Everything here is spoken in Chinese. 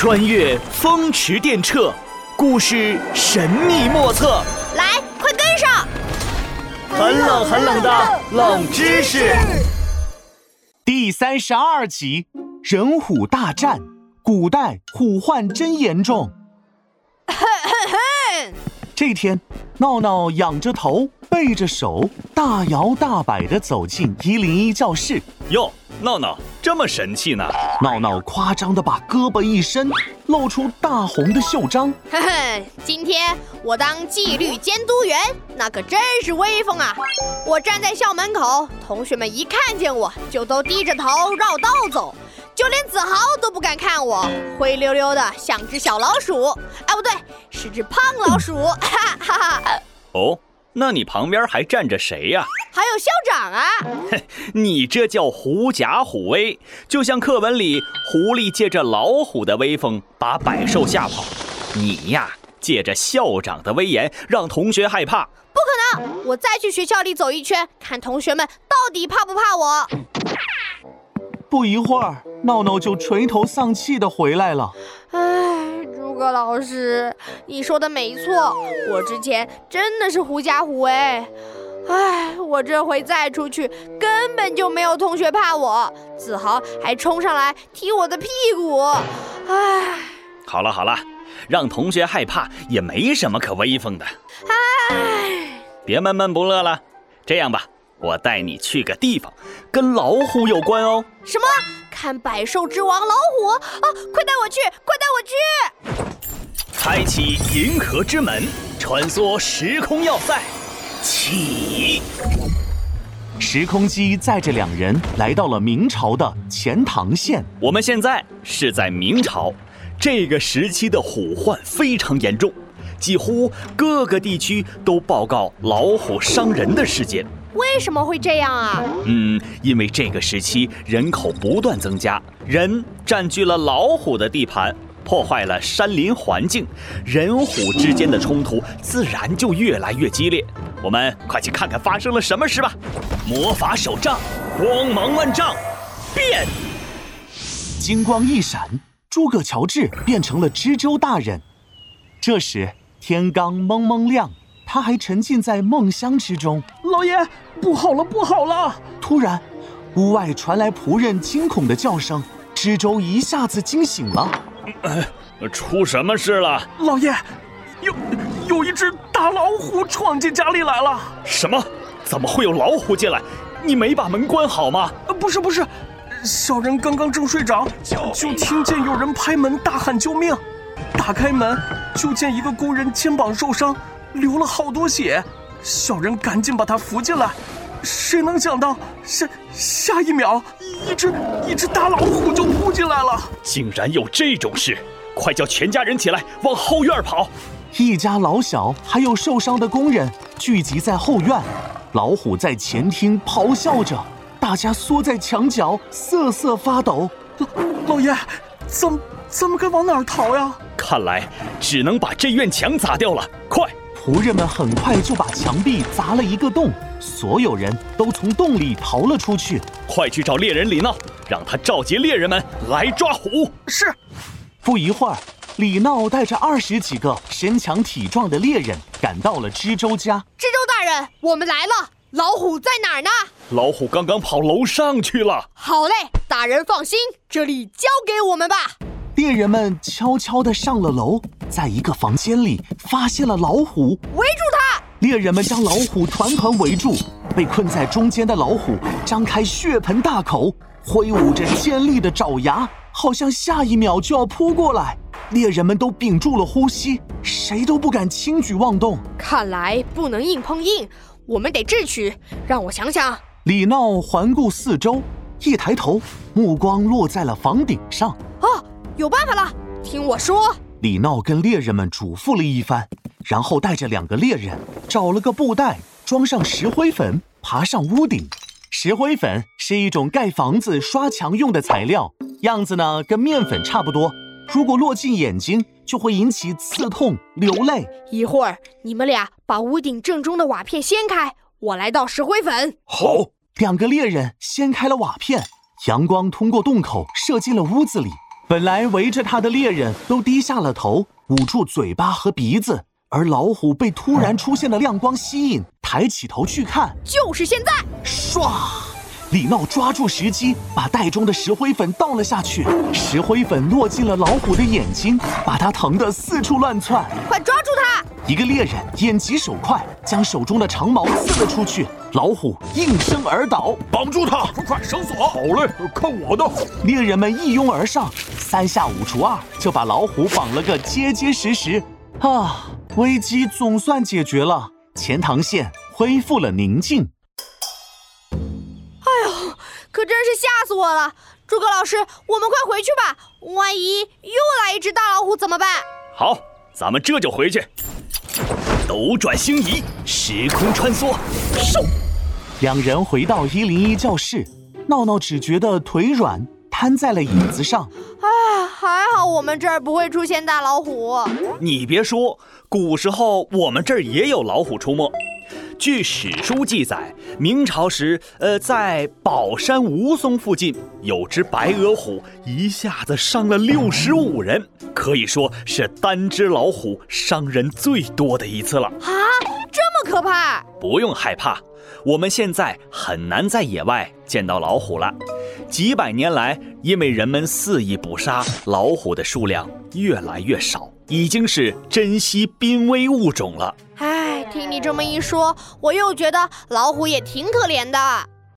穿越风驰电掣，故事神秘莫测。来，快跟上！很冷很冷的冷知识。第三十二集：人虎大战。古代虎患真严重。这天，闹闹仰着头，背着手，大摇大摆地走进一零一教室。哟，闹闹这么神气呢？闹闹夸张的把胳膊一伸，露出大红的袖章。嘿嘿，今天我当纪律监督员，那可真是威风啊！我站在校门口，同学们一看见我就都低着头绕道走。就连子豪都不敢看我，灰溜溜的像只小老鼠。哎，不对，是只胖老鼠。哈哈哈。哦，那你旁边还站着谁呀？还有校长啊。嘿，你这叫狐假虎威，就像课文里狐狸借着老虎的威风把百兽吓跑，你呀借着校长的威严让同学害怕。不可能，我再去学校里走一圈，看同学们到底怕不怕我。不一会儿，闹闹就垂头丧气的回来了。唉，诸葛老师，你说的没错，我之前真的是狐假虎威。唉，我这回再出去，根本就没有同学怕我，子豪还冲上来踢我的屁股。唉，好了好了，让同学害怕也没什么可威风的。唉，别闷闷不乐了，这样吧。我带你去个地方，跟老虎有关哦。什么？看百兽之王老虎？啊！快带我去！快带我去！开启银河之门，穿梭时空要塞，起！时空机载着两人来到了明朝的钱塘县。我们现在是在明朝，这个时期的虎患非常严重，几乎各个地区都报告老虎伤人的事件。为什么会这样啊？嗯，因为这个时期人口不断增加，人占据了老虎的地盘，破坏了山林环境，人虎之间的冲突自然就越来越激烈。我们快去看看发生了什么事吧！魔法手杖，光芒万丈，变！金光一闪，诸葛乔治变成了知州大人。这时天刚蒙蒙亮。他还沉浸在梦乡之中。老爷，不好了，不好了！突然，屋外传来仆人惊恐的叫声，知州一下子惊醒了。哎，出什么事了？老爷，有有一只大老虎闯进家里来了。什么？怎么会有老虎进来？你没把门关好吗？不是，不是，小人刚刚正睡着，就听见有人拍门大喊救命。打开门，就见一个工人肩膀受伤。流了好多血，小人赶紧把他扶进来。谁能想到，下下一秒，一只一只大老虎就扑进来了。竟然有这种事！快叫全家人起来，往后院跑。一家老小还有受伤的工人聚集在后院，老虎在前厅咆哮着，大家缩在墙角瑟瑟发抖。老老爷，咱咱们该往哪儿逃呀？看来只能把这院墙砸掉了。快！仆人们很快就把墙壁砸了一个洞，所有人都从洞里逃了出去。快去找猎人李闹，让他召集猎人们来抓虎。是。不一会儿，李闹带着二十几个身强体壮的猎人赶到了知州家。知州大人，我们来了。老虎在哪儿呢？老虎刚刚跑楼上去了。好嘞，大人放心，这里交给我们吧。猎人们悄悄地上了楼，在一个房间里发现了老虎，围住它。猎人们将老虎团团围住，被困在中间的老虎张开血盆大口，挥舞着尖利的爪牙，好像下一秒就要扑过来。猎人们都屏住了呼吸，谁都不敢轻举妄动。看来不能硬碰硬，我们得智取。让我想想。李闹环顾四周，一抬头，目光落在了房顶上。哦。有办法了，听我说。李闹跟猎人们嘱咐了一番，然后带着两个猎人找了个布袋，装上石灰粉，爬上屋顶。石灰粉是一种盖房子、刷墙用的材料，样子呢跟面粉差不多。如果落进眼睛，就会引起刺痛、流泪。一会儿你们俩把屋顶正中的瓦片掀开，我来倒石灰粉。好，两个猎人掀开了瓦片，阳光通过洞口射进了屋子里。本来围着他的猎人都低下了头，捂住嘴巴和鼻子，而老虎被突然出现的亮光吸引，抬起头去看，就是现在！唰！李闹抓住时机，把袋中的石灰粉倒了下去，石灰粉落进了老虎的眼睛，把它疼得四处乱窜。快抓住它！一个猎人眼疾手快，将手中的长矛刺了出去，老虎应声而倒。绑住他！快快绳索！好嘞，看我的！猎人们一拥而上，三下五除二就把老虎绑了个结结实实。啊，危机总算解决了，钱塘县恢复了宁静。哎呦可真是吓死我了！诸葛老师，我们快回去吧，万一又来一只大老虎怎么办？好，咱们这就回去。斗转星移，时空穿梭，嗖！两人回到一零一教室，闹闹只觉得腿软，瘫在了椅子上。哎，还好我们这儿不会出现大老虎。你别说，古时候我们这儿也有老虎出没。据史书记载，明朝时，呃，在宝山吴淞附近有只白额虎，一下子伤了六十五人，可以说是单只老虎伤人最多的一次了。啊，这么可怕？不用害怕，我们现在很难在野外见到老虎了。几百年来，因为人们肆意捕杀，老虎的数量越来越少，已经是珍稀濒危物种了。唉，听你这么一说，我又觉得老虎也挺可怜的。